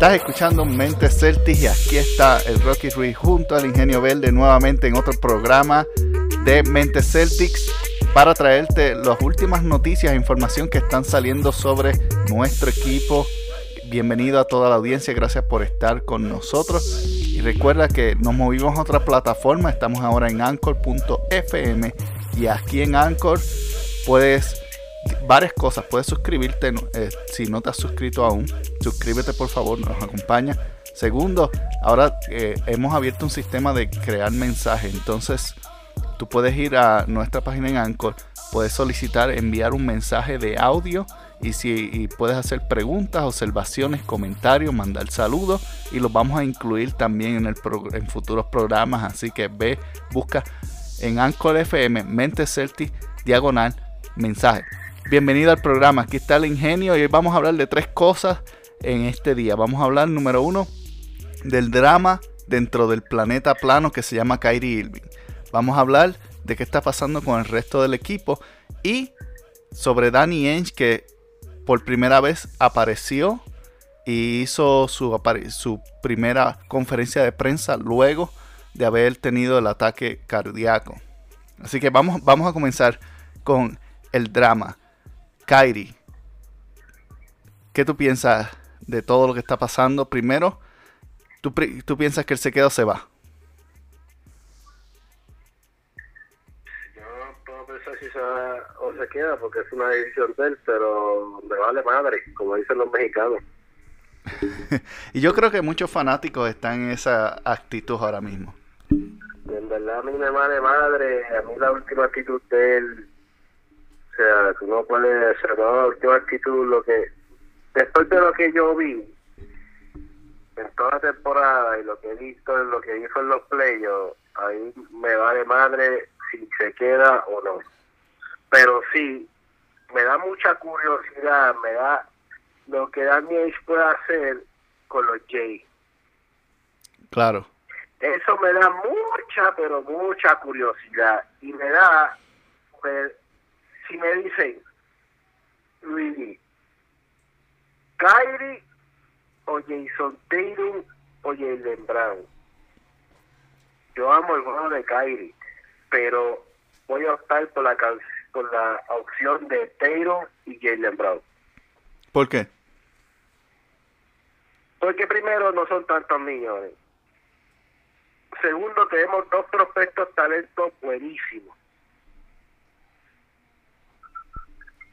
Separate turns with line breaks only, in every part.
Estás escuchando Mente Celtics y aquí está el Rocky Ruiz junto al Ingenio Verde nuevamente en otro programa de Mente Celtics para traerte las últimas noticias e información que están saliendo sobre nuestro equipo. Bienvenido a toda la audiencia, gracias por estar con nosotros. Y recuerda que nos movimos a otra plataforma, estamos ahora en anchor.fm y aquí en Anchor puedes varias cosas. Puedes suscribirte eh, si no te has suscrito aún. Suscríbete por favor, nos acompaña. Segundo, ahora eh, hemos abierto un sistema de crear mensajes. Entonces, tú puedes ir a nuestra página en Anchor, puedes solicitar enviar un mensaje de audio y si puedes hacer preguntas, observaciones, comentarios, mandar saludos y los vamos a incluir también en, el en futuros programas. Así que ve, busca en Anchor FM, Mente Celti, diagonal, mensaje. Bienvenido al programa, aquí está el ingenio y hoy vamos a hablar de tres cosas en este día. Vamos a hablar, número uno, del drama dentro del planeta plano que se llama Kyrie Irving. Vamos a hablar de qué está pasando con el resto del equipo y sobre Danny Ainge que por primera vez apareció y hizo su, su primera conferencia de prensa luego de haber tenido el ataque cardíaco. Así que vamos, vamos a comenzar con el drama. Kairi, ¿qué tú piensas de todo lo que está pasando? Primero, ¿tú, tú piensas que él se queda o se va?
Yo puedo pensar si se va o se queda porque es una decisión de él, pero me vale madre, como dicen los mexicanos.
y yo creo que muchos fanáticos están en esa actitud ahora mismo.
En verdad a mí me vale madre, a mí la última actitud de él sea, tú no puedes, ser la última actitud, lo que, después de lo que yo vi en toda la temporada y lo que he visto en lo que hizo en los playoffs, ahí me va de madre si se queda o no. Pero sí, me da mucha curiosidad, me da lo que Daniel puede hacer con los Jays.
Claro.
Eso me da mucha, pero mucha curiosidad. Y me da, si me dicen, Luigi, Kyrie o Jason Tatum o Jalen Brown. Yo amo el juego de Kyrie, pero voy a optar por la por la opción de Tatum y Jalen Brown.
¿Por qué?
Porque primero no son tantos millones. Segundo, tenemos dos prospectos talentos buenísimos.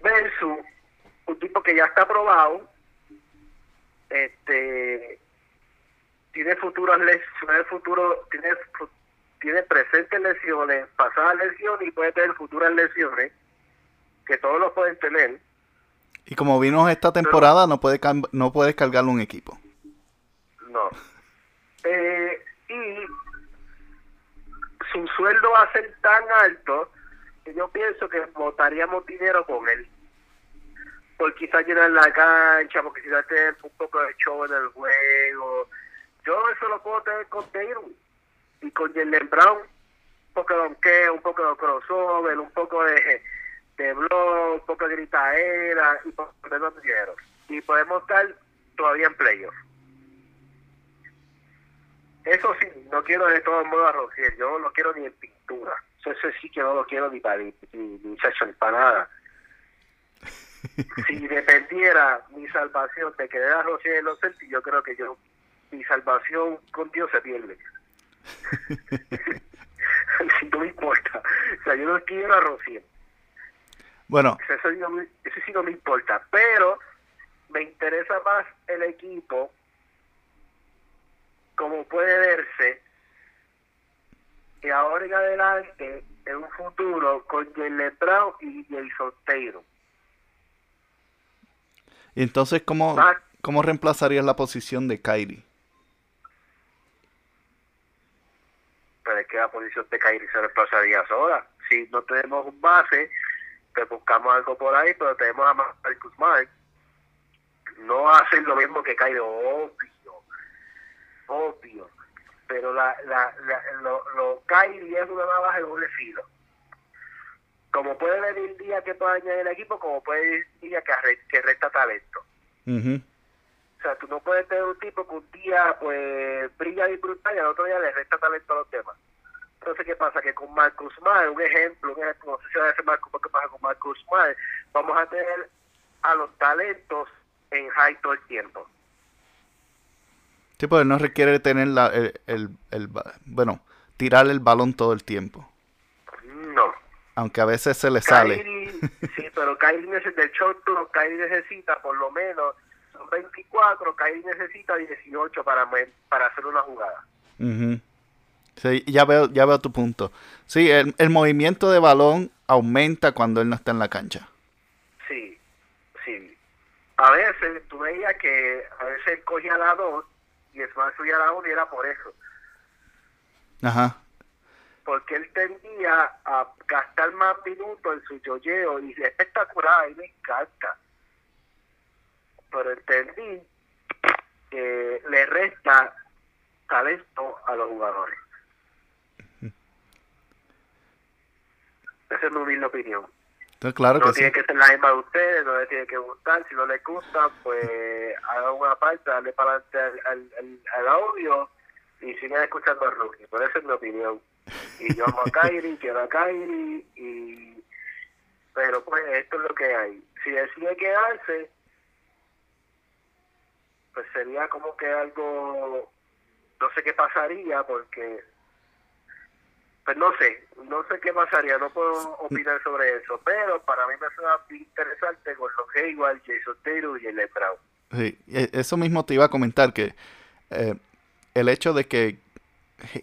Versus un tipo que ya está aprobado, este tiene futuras lesiones, futuro, tiene, tiene presentes lesiones, pasadas lesiones y puede tener futuras lesiones, que todos los pueden tener.
Y como vino esta temporada, no puede no puedes cargar un equipo.
No. Eh, y su sueldo va a ser tan alto yo pienso que votaríamos dinero con él por quizás llenar la cancha, por quizás tener un poco de show en el juego. Yo eso lo puedo tener con Taylor y con Jalen Brown, un poco de donkeo, un poco de crossover, un poco de, de blog, un poco de gritaera y por dinero. Y podemos estar todavía en playoffs. Eso sí, no quiero de todo modo a Rociel, yo no lo quiero ni en pintura. Eso sí que no lo quiero ni para ni, ni, ni para nada si dependiera mi salvación de que a Rociel en los Celtics, yo creo que yo mi salvación con Dios se pierde. no me importa. O sea, yo no quiero a Rociel.
Bueno.
Eso, eso sí no me importa. Pero me interesa más el equipo, como puede verse, que ahora en adelante, en un futuro, con Jalen Brown y Jason Taylor.
Y entonces, ¿cómo, ¿cómo reemplazarías la posición de Kyrie?
Pero es que la posición de Kyrie se reemplazaría sola. Si no tenemos un base, pues buscamos algo por ahí, pero tenemos a Marcus Smart. No hacen lo mismo que Kyrie, obvio. Obvio. Pero la, la, lo, lo Kyrie es una navaja de doble filo como puede venir día que pueda añadir el equipo, como puede venir día que, que resta talento. O sea, tú no puedes tener un tipo que un día pues brilla y brutal y al otro día le resta talento a los demás. Entonces, ¿qué pasa? Que con Marcus Mar, un ejemplo, un ejemplo, no sé si va a ser Marcus, ¿qué pasa con Marcus Mar? Vamos a tener a los talentos en high todo el tiempo.
Sí, pues no requiere tener la, el, el, el, bueno, tirar el balón todo el tiempo.
No.
Aunque a veces se le sale.
sí, pero Kyrie necesita el short Kyrie necesita por lo menos son 24, Kyrie necesita 18 para, para hacer una jugada.
Sí, ya veo, ya veo tu punto. Sí, el, el movimiento de balón aumenta cuando él no está en la cancha.
Sí, sí. A veces tú veías que a veces él cogía la 2 y Smart subía la 1 y era por eso.
Ajá.
Porque él tendía a gastar más minutos en su yoyeo y es espectacular, y me encanta. Pero entendí que le resta talento a los jugadores. Esa es mi humilde opinión.
Claro
no
tiene
que ser la misma de ustedes, no le tiene que gustar. Si no les gusta, pues hagan una parte, darle para adelante al, al, al, audio y sigan escuchando a Rookie. Por esa es mi opinión. Y yo amo a Kairi, quiero a Kairi, y... pero pues esto es lo que hay. Si decide quedarse, pues sería como que algo, no sé qué pasaría, porque pues no sé, no sé qué pasaría, no puedo opinar sobre eso, pero para mí me suena interesante con los Hayward, Jason Taylor y el Brown.
Sí, e, eso mismo te iba a comentar, que eh, el hecho de que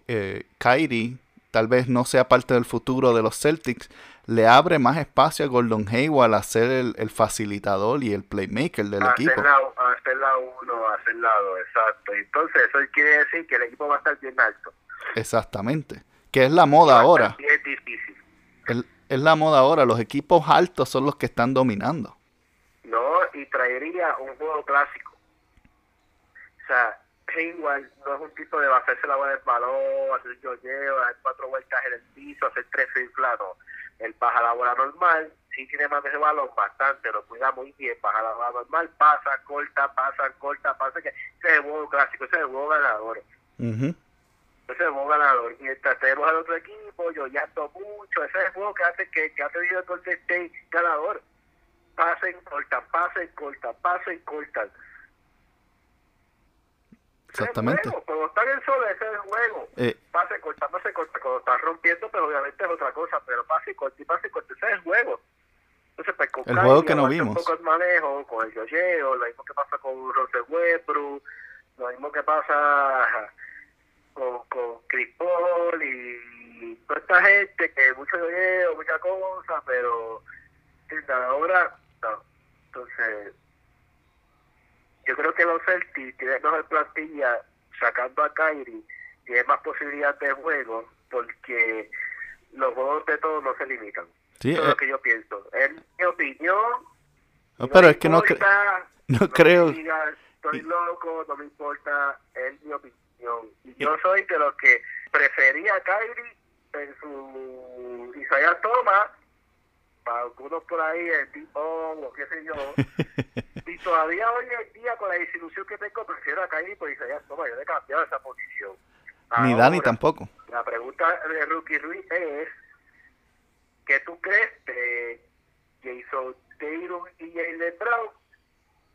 eh, Kyrie tal vez no sea parte del futuro de los Celtics, le abre más espacio a Gordon Hayward a ser el, facilitador y el playmaker del equipo.
a hacer la uno, a hacer la dos, exacto. Entonces eso quiere decir que el equipo va a estar bien alto.
Exactamente que es la moda ahora.
Es difícil.
es la moda ahora, los equipos altos son los que están dominando.
No, y traería un juego clásico. O sea, Hayward no es un tipo de hacerse la bola del balón, hacer yoyeo, dar cuatro vueltas en el piso, hacer tres inflados. Él baja la bola normal, sí tiene más de ese balón, bastante, lo cuida muy bien, baja la bola normal, pasa, corta, pasa, corta, pasa, que ese es el juego clásico, ese es el juego ganador. Ese es el juego ganador. Y tenemos al otro equipo, yo ya mucho. Ese es el juego que hace que, que ha tenido el Golden State ganador. Pasen, cortan, pasen, cortan, pasen, cortan.
Exactamente.
Cuando está en el sol, ese es el juego.
Eh,
pase, corta, pase, corta. Cuando está rompiendo, pero pues, obviamente es otra cosa. Pero pase, corta y pase, corta. Ese es el juego. Entonces, pues, con
el juego que no vimos.
Un poco el manejo, con el yoyeo, lo mismo que pasa con Westbrook, lo mismo que pasa con, con Chris Paul y toda esta gente que mucho yo muchas cosas, pero ahora no. Entonces, yo creo que los Celtics tienen mejor plantilla sacando a Kyrie, tiene más posibilidades de juego porque los juegos de todos no se limitan.
Sí,
Eso es lo eh. que yo pienso. Es mi opinión.
No, pero es que no, no, creo.
estoy loco, no me importa, es mi opinión y yo soy de los que prefería a Kyrie en su Isaiah Thomas, para algunos por ahí, el tipo o qué sé yo. y todavía hoy en día, con la desilusión que tengo, prefiero a Kyrie por Isaiah Thomas. Yo he cambiado esa posición.
Ni Dani tampoco.
La pregunta de Rookie Ruiz es: ¿qué tú crees de Jason Taylor y Jalen Brown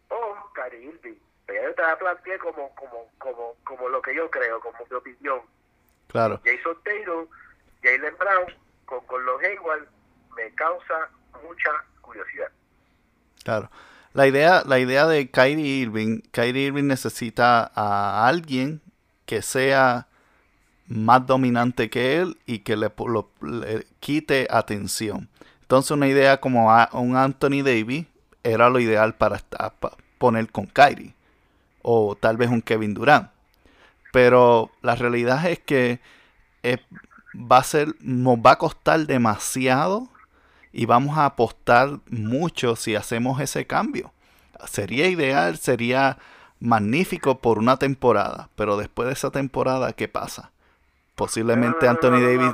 o Kyrie Irving? Yo te la planteé como, como, como, como lo que yo creo, como mi opinión.
Claro.
Jason Taylor, Jalen Brown, con, con los Hayward, me causa mucha curiosidad.
Claro. La idea, la idea de Kyrie Irving, Kyrie Irving necesita a alguien que sea más dominante que él y que le, le quite atención. Entonces una idea como un Anthony Davis era lo ideal para, para poner con Kyrie o tal vez un Kevin Durant. Pero la realidad es que eh, va a ser, nos va a costar demasiado y vamos a apostar mucho si hacemos ese cambio. Sería ideal, sería magnífico por una temporada, pero después de esa temporada, ¿qué pasa? Posiblemente Anthony Davis.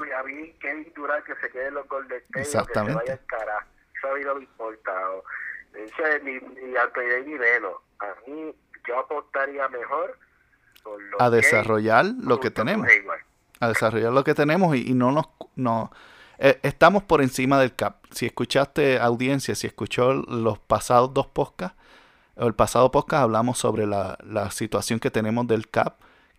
Kevin Durant que se quede en los Golden State,
Exactamente.
Que se vaya Eso a mí no me importa. Ni, ni Anthony Davis menos. A mí yo apostaría mejor
a desarrollar lo que tenemos. A desarrollar lo que tenemos y, no nos... No, eh, estamos por encima del CAP. Si escuchaste audiencia, si escuchó los pasados dos podcasts, el pasado podcast hablamos sobre la, la situación que tenemos del CAP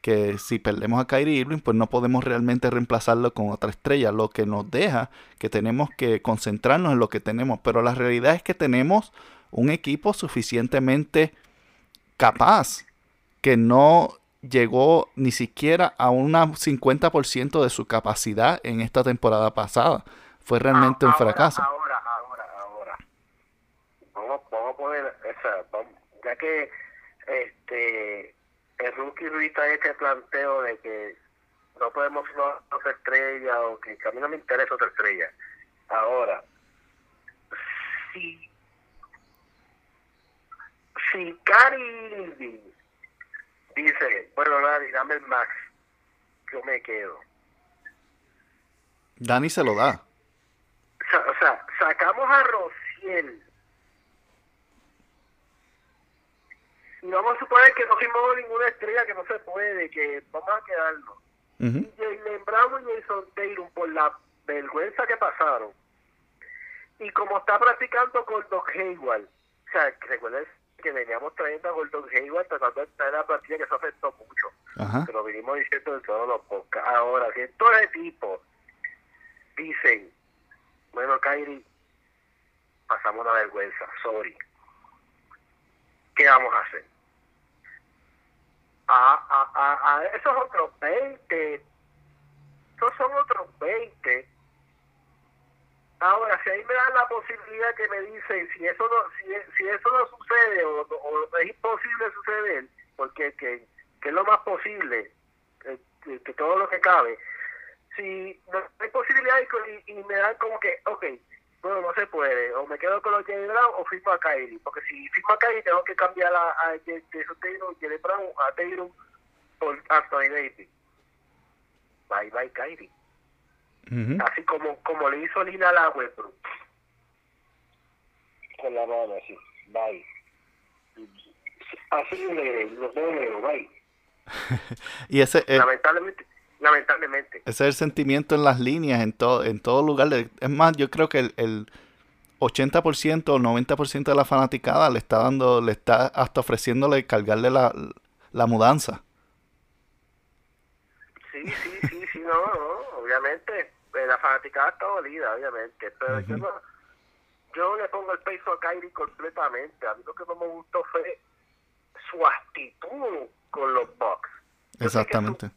que si perdemos a Kyrie Irving, pues no podemos realmente reemplazarlo con otra estrella, lo que nos deja que tenemos que concentrarnos en lo que tenemos, pero la realidad es que tenemos un equipo suficientemente capaz que no llegó ni siquiera a un 50% de su capacidad en esta temporada pasada. Fue realmente un fracaso.
Ahora, ahora, ahora. Vamos, vamos a poner, esa, ya que este el rookie Ruiz este planteo de que no podemos firmar otra estrella o que, a mí no me interesa otra estrella. Ahora, si, si Cari dice, bueno, Dani, dame el max, yo me quedo.
Dani se lo da.
O sea, sacamos a Rociel y vamos a suponer que no firmamos ninguna estrella que no se puede, que vamos a quedarnos. Y Jalen Brown y Jason Taylor por la vergüenza que pasaron. Y como está practicando con Doc Hayward, o sea, recuerden que veníamos trayendo a Gordon Hayward tratando de en la plantilla que eso afectó mucho. Ajá. Que lo vinimos diciendo en todos los podcasts. Ahora, si estos equipos dicen, bueno, Kyrie, pasamos una vergüenza, sorry. ¿Qué vamos a hacer? a, a, a, esos otros 20, esos son otros 20. Ahora, si ahí me dan la posibilidad que me dicen, si eso no, si, si eso no sucede o, es imposible suceder, porque que, que es lo más posible, que, todo lo que cabe, si no hay posibilidad y, me dan como que, ok, bueno, no se puede, o me quedo con los Jay Brown o firmo a Kyrie, porque si firmo a Kyrie tengo que cambiar a, a Jason Taylor, Jay Brown, a Taylor por Anthony Davis. Bye bye Kyrie. Así como como le hizo Lina la Westbrook. Con la mano así, bye. Así le los veo, bye.
y ese
eh, lamentablemente lamentablemente.
Ese es el sentimiento en las líneas, en todo, en todo lugar. Es más, yo creo que el, el 80% o 90% de la fanaticada le está dando, le está hasta ofreciéndole cargarle la, la mudanza.
Sí, sí, sí, sí, no, no, obviamente. La fanaticada está dolida, obviamente. Pero yo, no, yo le pongo el peso a Kyrie completamente. A mí lo que no me gustó fue su actitud con los Bucks.
Exactamente.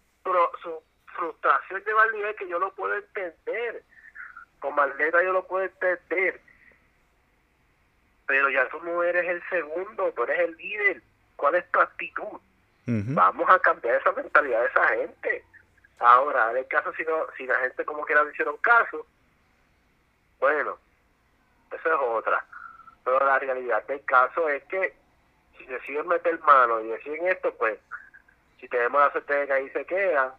su frustración lleva al nivel que yo lo puedo entender. Como atleta yo lo puedo entender. Pero ya tú no eres el segundo, tú eres el líder. ¿Cuál es tu actitud? Vamos a cambiar esa mentalidad de esa gente. Ahora, en el caso si, no, si la gente como quiera le hicieron caso, bueno, eso es otra. Pero la realidad del caso es que si deciden meter mano y deciden esto, pues si tenemos la suerte de que ahí se queda,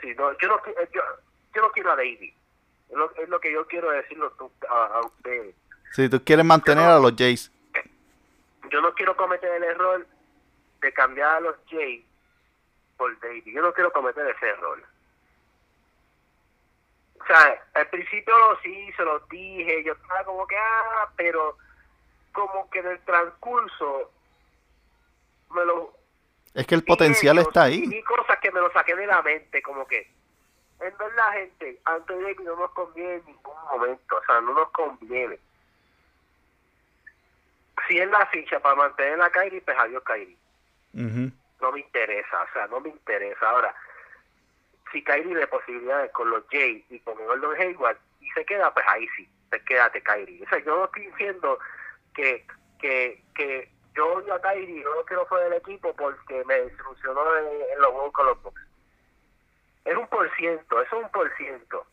Sí, no, yo, no, eh, yo, yo no quiero a David. Es lo, es lo que yo quiero decirlo a, a ustedes.
Si tú quieres mantener a los Jays.
Yo no quiero cometer el error de cambiar a los Jays por David. Yo no quiero cometer ese error. O sea, al principio sí, se lo dije, yo estaba como que, ah, pero como que en el transcurso me lo
es que el potencial está ahí.
Y cosas que me lo saqué de la mente, como que, en verdad, gente, Anthony Davis no nos conviene en ningún momento, o sea, no nos conviene. Si es la ficha para mantener a Kyrie, pues adiós Kyrie. No me interesa, o sea, no me interesa. Ahora, si Kyrie de posibilidades con los Jay y con Gordon Hayward y se queda, pues ahí sí, pues quédate Kyrie. O sea, yo no estoy diciendo que, que, que yo odio a Kyrie, yo no quiero fuera del equipo porque me desilusionó en, los Juegos con los Bucks. Es un por ciento, eso es un por ciento.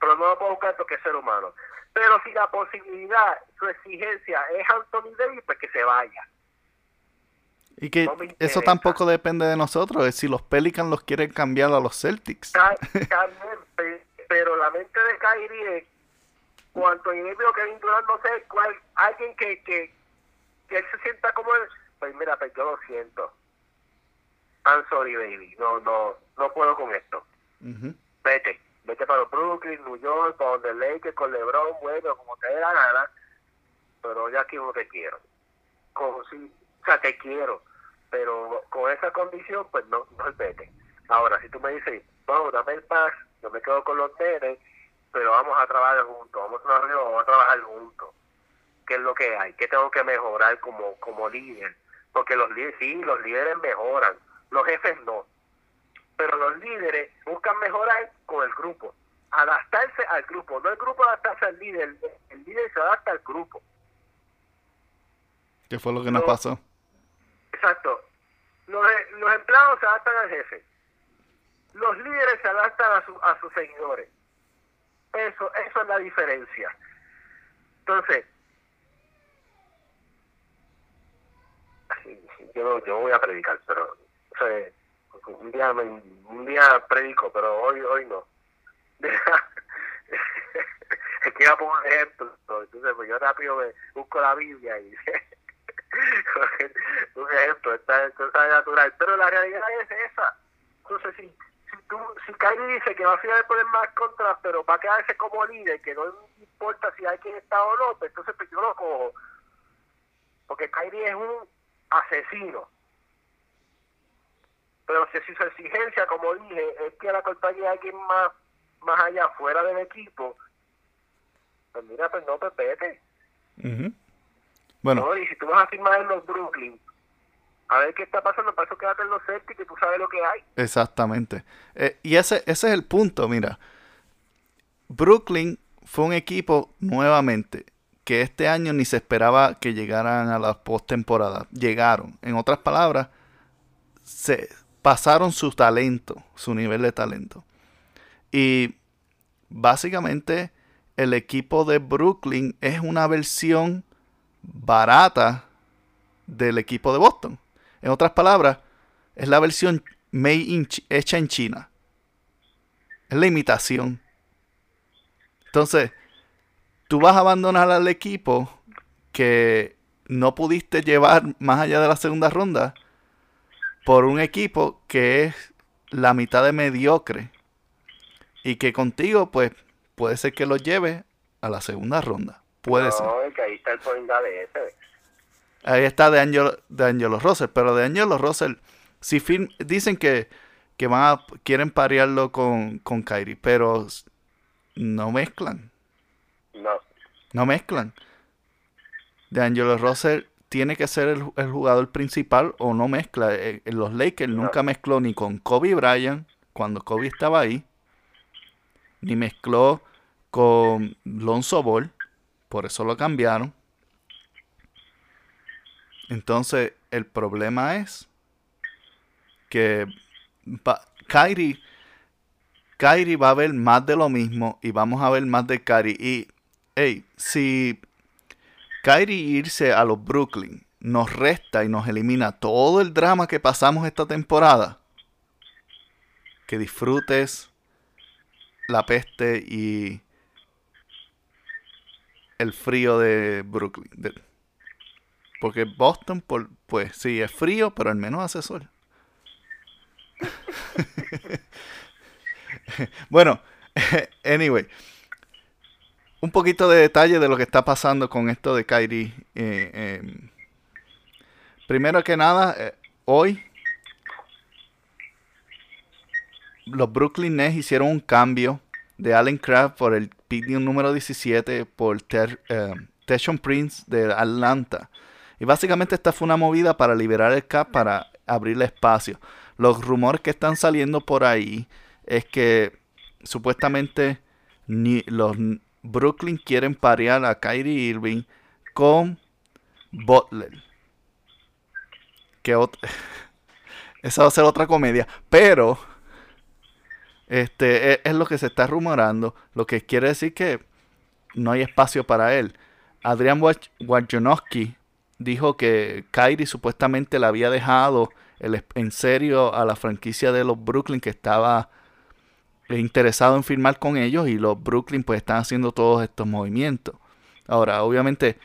Pero no lo puedo buscar porque es ser humano. Pero si la posibilidad, su exigencia es Anthony Davis, pues que se vaya.
Y que eso tampoco depende de nosotros, es si los Pelicans los quieren cambiar a los Celtics.
También, pero la mente de Kyrie es, cuanto Davis o Kevin Durant, no sé cuál, alguien que, que, que él se sienta como él, pues mira, pues yo lo siento. I'm sorry, baby. No, no, no puedo con esto. Vete, vete para Brooklyn, New York, para donde Lakers, con LeBron, bueno, como te dé la gana. Pero ya aquí no te quiero. Como si, o sea, te quiero. Pero con esa condición, pues no, no vete. Ahora, si tú me dices, vamos, dame el paz, yo me quedo con los nenes, pero vamos a trabajar juntos, vamos a, vamos a trabajar juntos. ¿Qué es lo que hay? ¿Qué tengo que mejorar como, como líder? Porque los líderes, sí, los líderes mejoran, los jefes no. Pero los líderes buscan mejorar con el grupo, adaptarse al grupo, no el grupo adaptarse al líder, el líder se adapta al grupo.
¿Qué fue lo que nos pasó?
Exacto. Los, los empleados se adaptan al jefe. Los líderes se adaptan a, su, a sus seguidores. Eso, eso es la diferencia. Entonces, yo, yo voy a predicar, pero un día un día predico, pero hoy hoy no. es que iba a poner ejemplo, entonces pues yo rápido me busco la Biblia y un ejemplo, esta cosa natural, pero la realidad es esa. Entonces, si, si, tú, si Kyrie dice que va a final poner más contra, pero va a quedarse como líder, que no importa si hay quien está o no, pues entonces pues yo lo cojo. Porque Kyrie es un asesino. Pero si su exigencia, como dije, es que la compañía hay alguien más, más allá, fuera del equipo, pues mira, pues no, pues vete. Bueno. y si tú vas a firmar en los Brooklyn, a ver qué está pasando, para eso quédate en los Celtics y tú sabes lo que hay.
Exactamente. Eh, y ese, ese es el punto, mira. Brooklyn fue un equipo nuevamente que este año ni se esperaba que llegaran a la postemporada. Llegaron. En otras palabras, se pasaron su talento, su nivel de talento. Y básicamente el equipo de Brooklyn es una versión barata del equipo de Boston. En otras palabras, es la versión made hecha en China. Es la imitación. Entonces, tú vas a abandonar al equipo que no pudiste llevar más allá de la segunda ronda por un equipo que es la mitad de mediocre y que contigo pues puede ser que lo lleve a la segunda ronda. Puede ser.
ahí está el de ese.
Ahí está de Angelo, de Angelo Russell, pero de Angelo Russell, si dicen que, que van a, quieren parearlo con, con Kyrie, pero no mezclan.
No.
No mezclan. De Angelo Russell tiene que ser el, jugador principal o no mezcla. En eh, los Lakers nunca mezcló ni con Kobe Bryant cuando Kobe estaba ahí, ni mezcló con Lonzo Ball, por eso lo cambiaron. Entonces, el problema es que Kyrie, Kyrie va a ver más de lo mismo y vamos a ver más de Kyrie. Y, hey, si Kyrie irse a los Brooklyn nos resta y nos elimina todo el drama que pasamos esta temporada, que disfrutes la peste y el frío de Brooklyn. porque Boston, pues sí, es frío, pero al menos hace sol. bueno, anyway un poquito de detalle de lo que está pasando con esto de Kyrie. Eh, em, primero que nada, eh, hoy los Brooklyn Nets hicieron un cambio de Allen Craft por el número 17 por Ter, em, Prince de Atlanta. Y básicamente esta fue una movida para liberar el cap, para abrirle espacio. Los rumores que están saliendo por ahí es que supuestamente los Brooklyn quieren parear a Kyrie Irving con Butler. Que esa va a ser otra comedia. Pero este e, es, lo que se está rumorando. Lo que quiere decir que no hay espacio para él. Adrián Wojnarowski dijo que Kyrie supuestamente le había dejado el, en serio a la franquicia de los Brooklyn que estaba interesado en firmar con ellos y los Brooklyn pues están haciendo todos estos movimientos. Ahora, obviamente,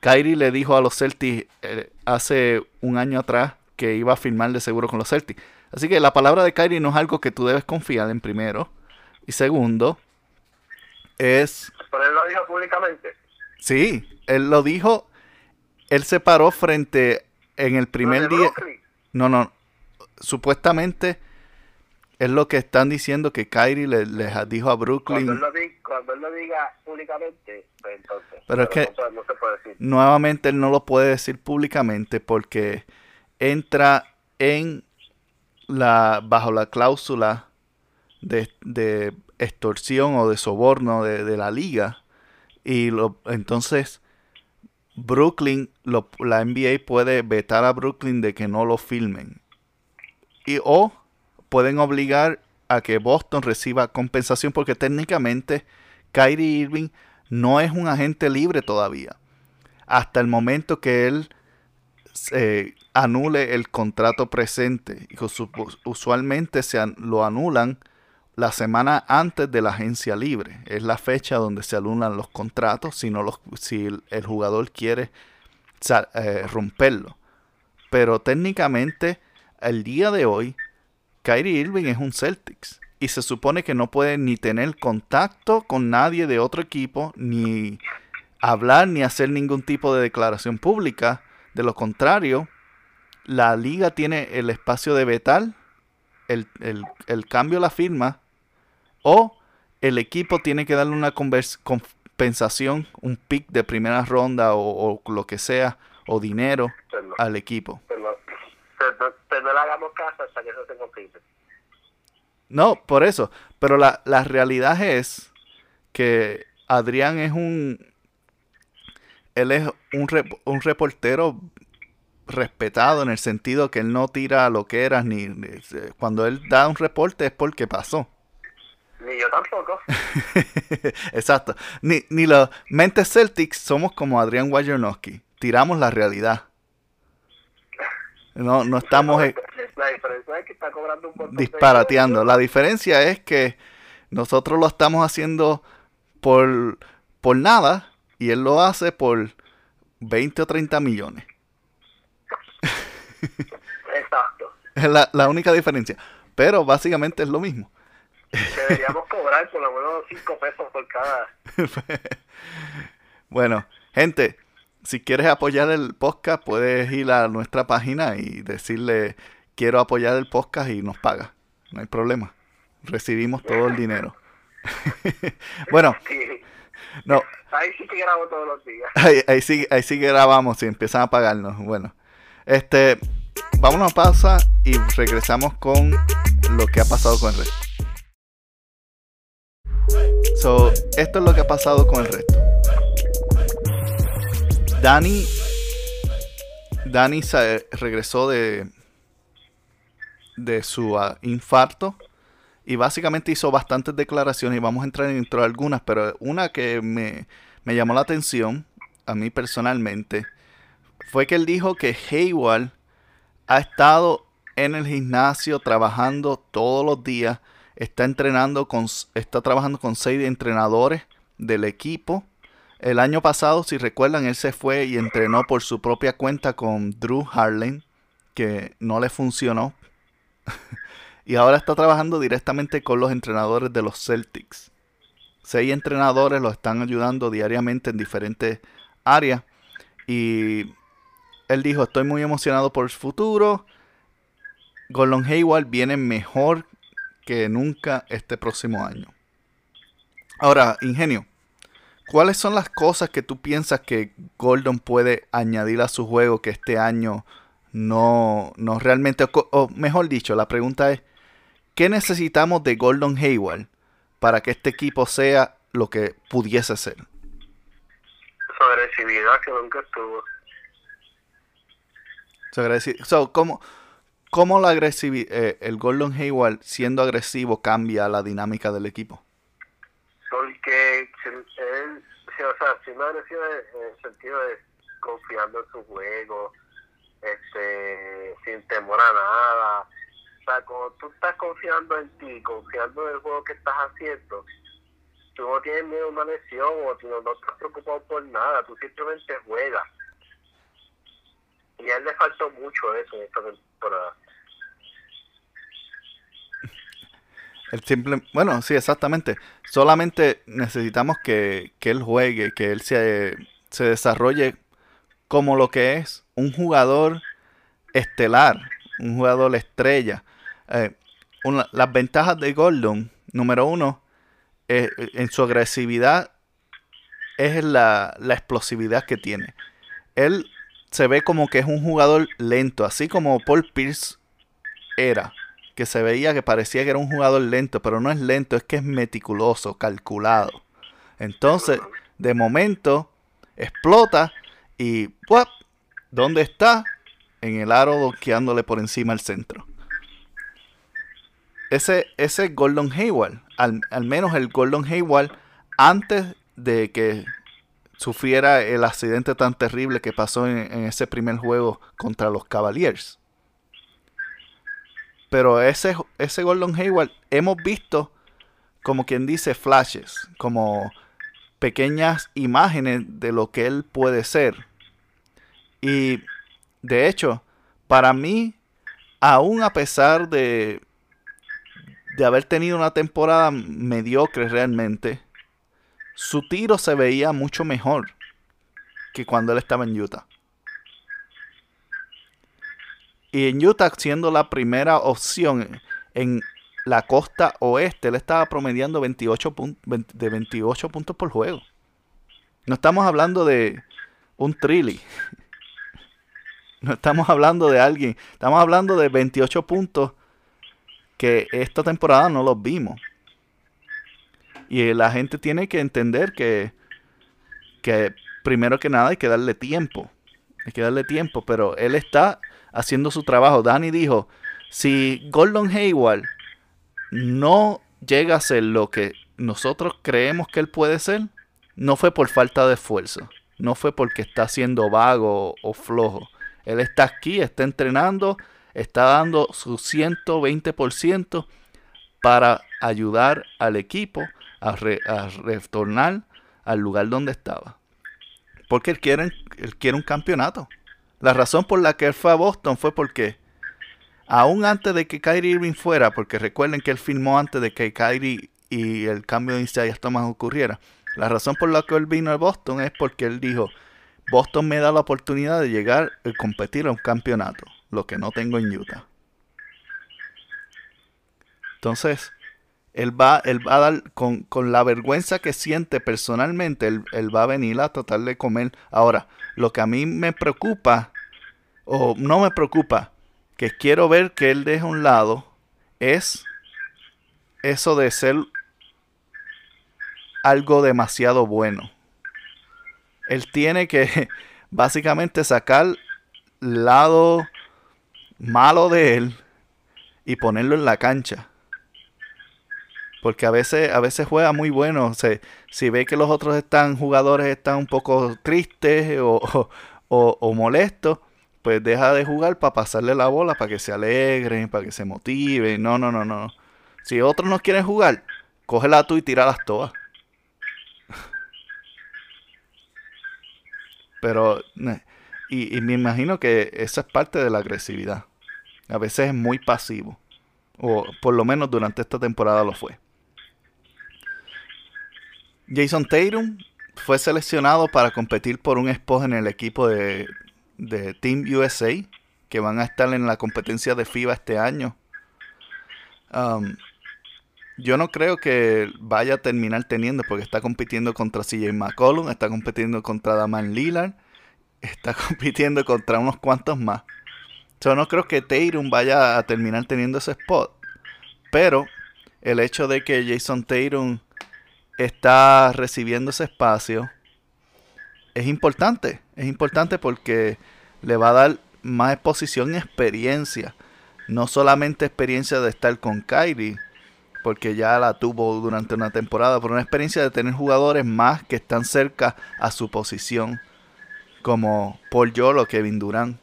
Kyrie le dijo a los Celtics eh, hace un año atrás que iba a firmar de seguro con los Celtics. Así que la palabra de Kyrie no es algo que tú debes confiar en primero. Y segundo, es...
Pero él lo dijo públicamente.
Sí, él lo dijo. Él se paró frente en el primer día. No, no. Supuestamente es lo que están diciendo que Kyrie les le dijo a Brooklyn.
Cuando él, lo diga, públicamente, pues entonces.
Pero, es que nuevamente él no lo puede decir públicamente porque entra en la bajo la cláusula de, extorsión o de soborno de, la liga y entonces Brooklyn, la NBA puede vetar a Brooklyn de que no lo filmen. Y o pueden obligar a que Boston reciba compensación porque técnicamente Kyrie Irving no es un agente libre todavía. Hasta el momento que él se anule el contrato presente. Usualmente se lo anulan la semana antes de la agencia libre. Es la fecha donde se anulan los contratos si, no los, si el, jugador quiere eh, romperlo. Pero técnicamente, el día de hoy, Kyrie Irving es un Celtics. Y se supone que no puede ni tener contacto con nadie de otro equipo, ni hablar, ni hacer ningún tipo de declaración pública. De lo contrario, la liga tiene el espacio de vetar el, el, el cambio la firma o el equipo tiene que darle una compensación, un pick de primera ronda o, lo que sea, o dinero al equipo.
Pero, no le hagamos caso hasta que eso se confirme.
No, por eso. Pero la, la realidad es que Adrián es un. Él es un, un reportero respetado en el sentido que él no tira lo que era, ni, cuando él da un reporte es porque pasó.
Ni yo tampoco.
Exacto. Ni, ni los mentes Celtics somos como Adrián Wojnarowski. Tiramos la realidad. No, no estamos
la diferencia es que está cobrando un
disparateando. La diferencia es que nosotros lo estamos haciendo por, por nada y él lo hace por 20 o 30 millones.
Exacto.
Es la, la única diferencia. Pero básicamente es lo mismo.
Deberíamos cobrar por lo menos 5 pesos por cada.
bueno, gente, si quieres apoyar el podcast, puedes ir a nuestra página y decirle quiero apoyar el podcast y nos paga. No hay problema. Recibimos todo el dinero. bueno, no.
Ahí sí que grabo todos los días.
Ahí, sí, ahí sí que grabamos y empiezan a pagarnos. Bueno, este, vamos a pausa y regresamos con lo que ha pasado con el resto. So, esto es lo que ha pasado con el resto. Dani. Dani regresó de. de su ah, infarto. Y básicamente hizo bastantes declaraciones. Y vamos a entrar dentro de algunas. Pero una que me, me llamó la atención. A mí personalmente. Fue que él dijo que Hayward ha estado en el gimnasio trabajando todos los días está entrenando con, está trabajando con seis entrenadores del equipo. El año pasado, si recuerdan, él se fue y entrenó por su propia cuenta con Drew Harlan, que no le funcionó. y ahora está trabajando directamente con los entrenadores de los Celtics. Seis entrenadores lo están ayudando diariamente en diferentes áreas. Y él dijo, estoy muy emocionado por el futuro. Gordon Hayward viene mejor que nunca este próximo año. Ahora, Ingenio, ¿cuáles son las cosas que tú piensas que Gordon puede añadir a su juego que este año no, no realmente, o mejor dicho, la pregunta es, ¿qué necesitamos de Gordon Hayward para que este equipo sea lo que pudiese ser?
Su agresividad que nunca estuvo.
Agresividad. So, ¿cómo, ¿Cómo la agresividad, eh, el Gordon Hayward siendo agresivo cambia la dinámica del equipo?
Porque él, o sea, siendo agresivo en el sentido de confiando en su juego, este, sin temor a nada. O sea, cuando tú estás confiando en ti, confiando en el juego que estás haciendo, tú no tienes miedo a una lesión o tú no, no estás preocupado por nada, tú simplemente juegas. Y a él le faltó mucho eso en esta temporada.
El simple, bueno, sí, exactamente. Solamente necesitamos que, que él juegue, que él se, se desarrolle como lo que es un jugador estelar, un jugador estrella. Eh, las ventajas de Gordon, número uno, eh, en su agresividad es la, la, explosividad que tiene. Él se ve como que es un jugador lento, así como Paul Pierce era, que se veía que parecía que era un jugador lento, pero no es lento, es que es meticuloso, calculado. Entonces, de momento, explota y ¡puap! ¿dónde está? En el aro doqueándole por encima al centro. Ese, ese Gordon Hayward, al, menos el Gordon Hayward, antes de que sufriera el accidente tan terrible que pasó en, ese primer juego contra los Cavaliers. Pero ese, ese Gordon Hayward hemos visto, como quien dice, flashes, como pequeñas imágenes de lo que él puede ser. Y de hecho, para mí, aún a pesar de de haber tenido una temporada mediocre realmente, su tiro se veía mucho mejor que cuando él estaba en Utah. Y en Utah, siendo la primera opción en la costa oeste, él estaba promediando 28 de 28 puntos por juego. No estamos hablando de un trilly. No estamos hablando de alguien. Estamos hablando de 28 puntos que esta temporada no los vimos. Y la gente tiene que entender que, que primero que nada hay que darle tiempo. Hay que darle tiempo, pero él está haciendo su trabajo. Danny dijo, si Gordon Hayward no llega a ser lo que nosotros creemos que él puede ser, no fue por falta de esfuerzo. No fue porque está siendo vago o flojo. Él está aquí, está entrenando, está dando su 120% para ayudar al equipo a, retornar al lugar donde estaba. Porque él quiere, él quiere un campeonato. La razón por la que él fue a Boston fue porque, aún antes de que Kyrie Irving fuera, porque recuerden que él firmó antes de que Kyrie y el cambio de Isaiah Thomas ocurriera, la razón por la que él vino a Boston es porque él dijo, Boston me da la oportunidad de llegar a competir a un campeonato lo que no tengo en Utah. Entonces, él va, él va a dar, con, la vergüenza que siente personalmente, él, él, va a venir a tratar de comer. Ahora, lo que a mí me preocupa, o no me preocupa, que quiero ver que él deje a un lado, es eso de ser algo demasiado bueno. Él tiene que básicamente sacar lado malo de él y ponerlo en la cancha. Porque a veces, a veces juega muy bueno. O si ve que los otros están, jugadores están un poco tristes o, o, molestos, pues deja de jugar para pasarle la bola, para que se alegren, para que se motiven. No, no, no, no. Si otros no quieren jugar, cógela tú y tíralas todas. Pero y, me imagino que esa es parte de la agresividad. A veces es muy pasivo. O por lo menos durante esta temporada lo fue. Jason Tatum fue seleccionado para competir por un spot en el equipo de, de, Team USA, que van a estar en la competencia de FIBA este año. Um, yo no creo que vaya a terminar teniendo, porque está compitiendo contra CJ McCollum, está compitiendo contra Daman Lillard, está compitiendo contra unos cuantos más. Yo no creo que Tatum vaya a terminar teniendo ese spot. Pero el hecho de que Jason Tatum está recibiendo ese espacio es importante. Es importante porque le va a dar más exposición y experiencia. No solamente experiencia de estar con Kyrie, porque ya la tuvo durante una temporada, pero una experiencia de tener jugadores más que están cerca a su posición como Paul Yolo Kevin Durant.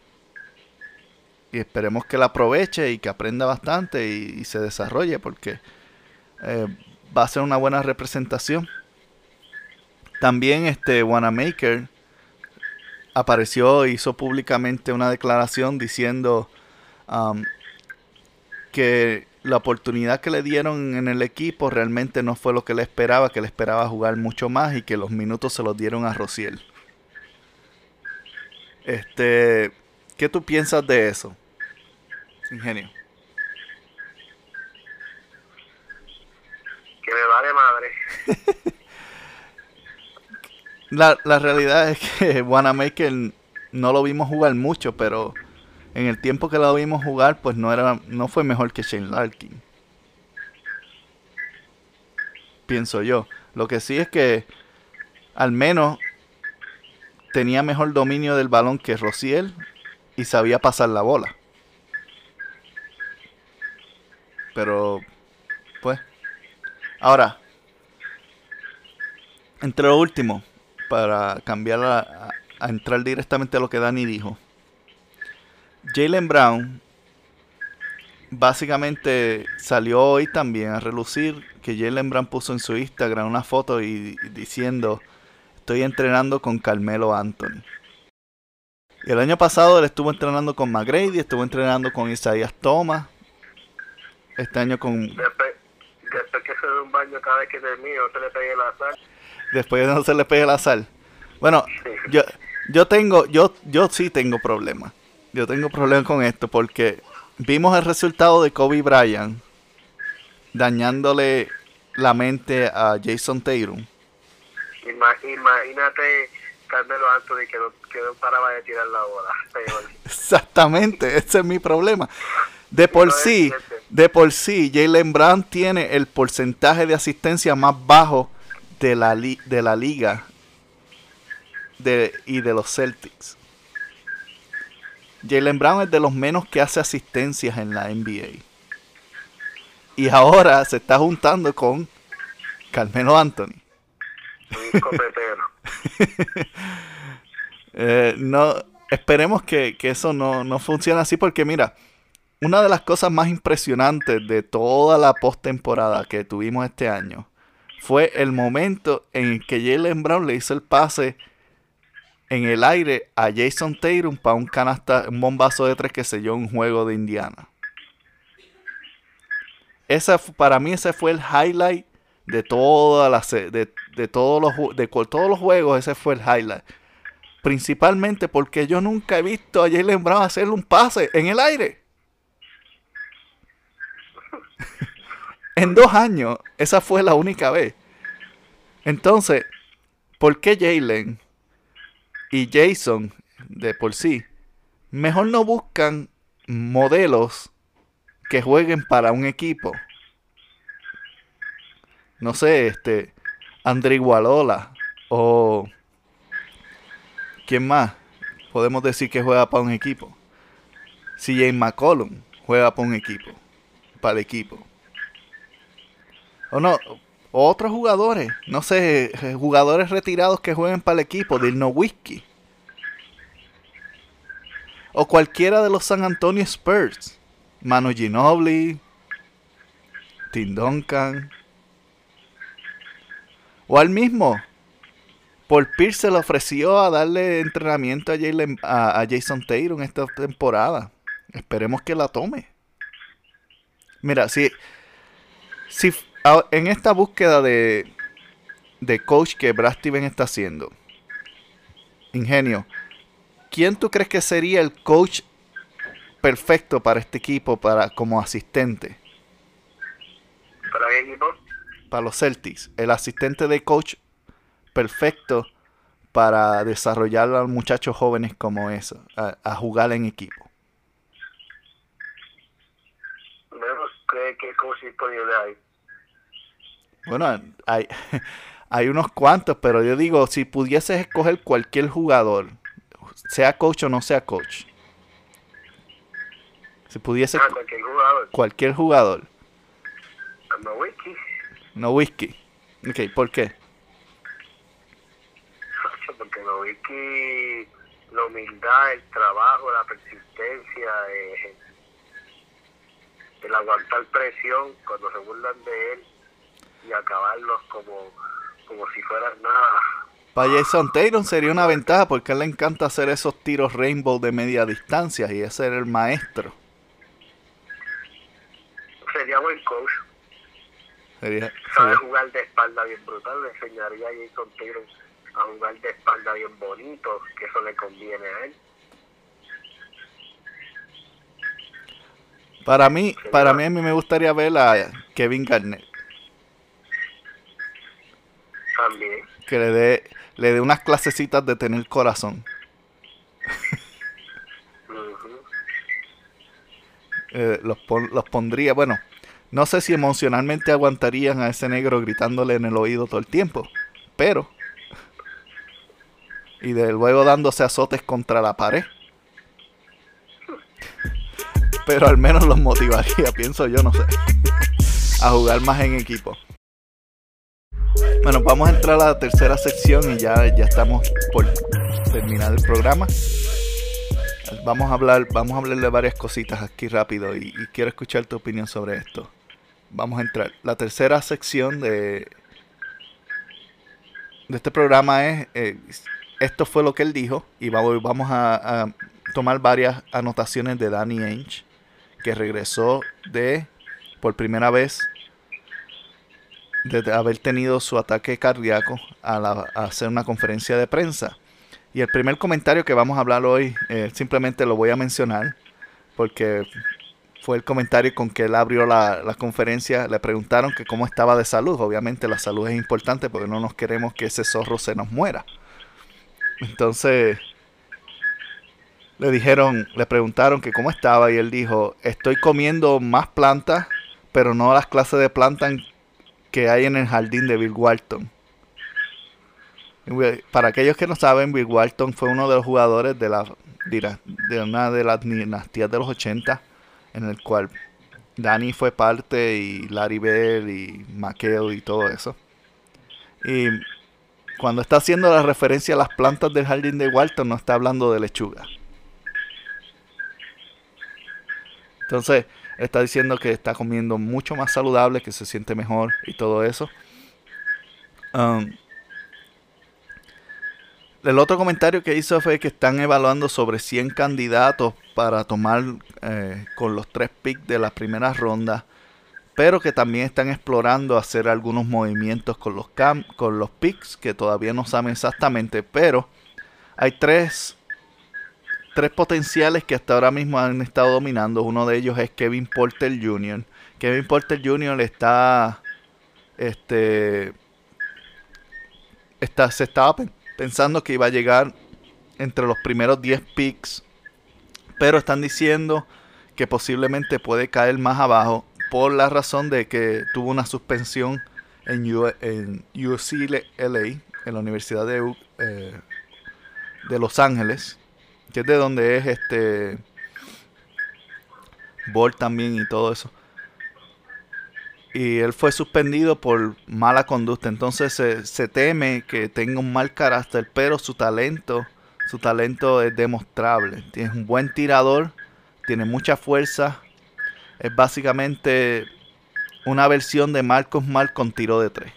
Y esperemos que la aproveche y que aprenda bastante y, se desarrolle porque eh, va a ser una buena representación También este Wanamaker apareció, hizo públicamente una declaración diciendo um, que la oportunidad que le dieron en el equipo realmente no fue lo que le esperaba, que le esperaba jugar mucho más y que los minutos se los dieron a Rociel. Este, ¿qué tú piensas de eso? Ingenio.
Me vale madre.
la, la realidad es que Wanamaker no lo vimos jugar mucho, pero en el tiempo que lo vimos jugar, pues no era, no fue mejor que Shane Larkin. Pienso yo. Lo que sí es que al menos tenía mejor dominio del balón que Rociel y sabía pasar la bola. Pero. Ahora, entre lo último, para cambiar a, entrar directamente a lo que Dani dijo. Jalen Brown básicamente salió hoy también a relucir que Jalen Brown puso en su Instagram una foto y, diciendo estoy entrenando con Carmelo Anthony. Y el año pasado él estuvo entrenando con McGrady, estuvo entrenando con Isaías Thomas. Este año con...
Se dé un baño cada vez que termine, no se le pegue la sal.
Después no se le pegue la sal. Bueno, yo, yo tengo, yo, yo sí tengo problemas yo tengo problemas con esto porque vimos el resultado de Kobe Bryant dañándole la mente a Jason Tatum.
Imagínate Carmelo Anthony que no, que no paraba de tirar la bola.
Exactamente, ese es mi problema. De por sí, de por sí, Jalen Brown tiene el porcentaje de asistencia más bajo de la, de la liga de, y de los Celtics. Jalen Brown es de los menos que hace asistencias en la NBA. Y ahora se está juntando con Carmelo Anthony. eh, no, esperemos que, eso no, no funcione así porque mira, una de las cosas más impresionantes de toda la postemporada que tuvimos este año fue el momento en que Jalen Brown le hizo el pase en el aire a Jason Tatum para un canasta, un bombazo de tres que selló un juego de Indiana. Esa, para mí ese fue el highlight de todas las de, de, todos los de todos los juegos, ese fue el highlight. Principalmente porque yo nunca he visto a Jalen Brown hacerle un pase en el aire. En dos años, esa fue la única vez. Entonces, ¿por qué Jalen y Jason de por sí, mejor no buscan modelos que jueguen para un equipo. No sé, este, André Gualola o ¿quién más? Podemos decir que juega para un equipo. Si James McCollum juega para un equipo, para el equipo. O no, otros jugadores, no sé, jugadores retirados que jueguen para el equipo, No Whiskey. O cualquiera de los San Antonio Spurs. Manu Ginobili, Tim Duncan. O al mismo. Paul Pierce se le ofreció a darle entrenamiento a, a, Jason Taylor en esta temporada. Esperemos que la tome. Mira, si, si en esta búsqueda de, de coach que Brad Steven está haciendo, Ingenio, ¿quién tú crees que sería el coach perfecto para este equipo para como asistente?
¿Para qué equipo?
Para los Celtics. El asistente de coach perfecto para desarrollar a los muchachos jóvenes como eso, a, jugar en equipo.
¿Qué, qué coach disponible hay?
Bueno, hay, hay unos cuantos, pero yo digo, si pudieses escoger cualquier jugador, sea coach o no sea coach, si pudiese...
Ah, cualquier jugador.
Cualquier jugador.
No whisky.
No whisky. Ok, ¿por qué?
Porque no whisky, la humildad, el trabajo, la persistencia, eh, el aguantar presión cuando se burlan de él y acabarlos como, como si fueran nada.
Para Jason Taylor sería una ventaja porque a él le encanta hacer esos tiros rainbow de media distancia y ese era el maestro.
Sería buen coach.
Sería,
Sabe
sería-
jugar de espalda bien brutal. Le enseñaría a Jason Taylor a jugar de espalda bien bonito, que eso le conviene a él.
Para mí, para mí, a mí me gustaría ver a Kevin Garnett.
También.
Que le dé, le dé unas clasecitas de tener corazón. Eh, los, pon- los pondría, bueno, no sé si emocionalmente aguantarían a ese negro gritándole en el oído todo el tiempo, pero... Y de luego dándose azotes contra la pared. Pero al menos los motivaría, pienso yo, no sé. A jugar más en equipo. Bueno, vamos a entrar a la tercera sección y ya, ya estamos por terminar el programa. Vamos a hablar, vamos a hablar de varias cositas aquí rápido y, quiero escuchar tu opinión sobre esto. Vamos a entrar. La tercera sección de, de este programa es eh, esto fue lo que él dijo y vamos, a tomar varias anotaciones de Danny Ainge que regresó de por primera vez de haber tenido su ataque cardíaco a, hacer una conferencia de prensa. Y el primer comentario que vamos a hablar hoy, eh, simplemente lo voy a mencionar, porque fue el comentario con que él abrió la, la conferencia. Le preguntaron que cómo estaba de salud. Obviamente la salud es importante porque no nos queremos que ese zorro se nos muera. Entonces le dijeron, le preguntaron que cómo estaba y él dijo, estoy comiendo más plantas, pero no las clases de plantas que hay en el jardín de Bill Walton. Wi- Para aquellos que no saben, Bill Walton fue uno de los jugadores de la de una de las dinastías de los 80, en el cual Danny fue parte y Larry Bell y McHale y todo eso. Y cuando está haciendo la referencia a las plantas del jardín de Walton, no está hablando de lechuga. Entonces, está diciendo que está comiendo mucho más saludable, que se siente mejor y todo eso. Um, el otro comentario que hizo fue que están evaluando sobre 100 candidatos para tomar eh, con los tres picks de las primeras rondas, pero que también están explorando hacer algunos movimientos con los cam con los picks que todavía no saben exactamente, pero hay tres tres potenciales que hasta ahora mismo han estado dominando. Uno de ellos es Kevin Porter Jr. Kevin Porter Jr. está este está se estaba pen- pensando que iba a llegar entre los primeros 10 picks, pero están diciendo que posiblemente puede caer más abajo por la razón de que tuvo una suspensión en, UCLA, en la Universidad de, eh, de Los Ángeles, que es de donde es este Ball también y todo eso. Y él fue suspendido por mala conducta. Entonces se, se teme que tenga un mal carácter, pero su talento, su talento es demostrable. Tiene un buen tirador, tiene mucha fuerza. Es básicamente una versión de Marcos Mal con tiro de tres.